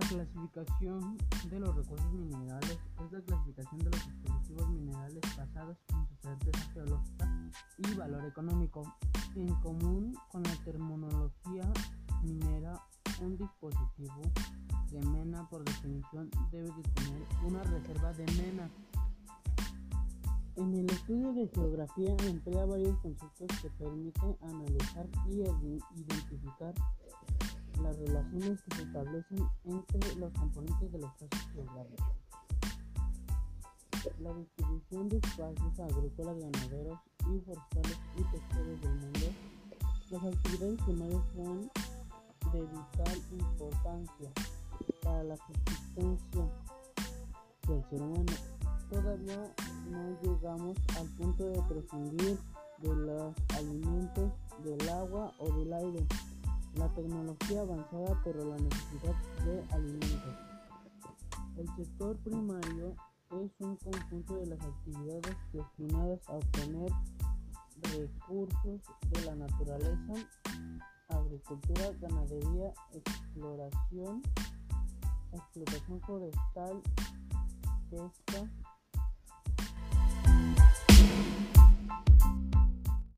clasificación de los recursos minerales es la clasificación de los dispositivos minerales basados en su certeza geológica y valor económico. En común con la terminología minera, un dispositivo de mena por definición debe de una reserva de mena. En el estudio de geografía emplea varios conceptos que permiten analizar y identificar las relaciones que se establecen entre los componentes de los casos geográficos. La distribución de espacios agrícolas, ganaderos y forestales y pesqueros del mundo, las actividades primarias son de vital importancia para la subsistencia del ser humano. Todavía no llegamos al punto de prescindir de los alimentos, del agua o del aire la tecnología avanzada pero la necesidad de alimentos. El sector primario es un conjunto de las actividades destinadas a obtener recursos de la naturaleza, agricultura, ganadería, exploración, explotación forestal, pesca,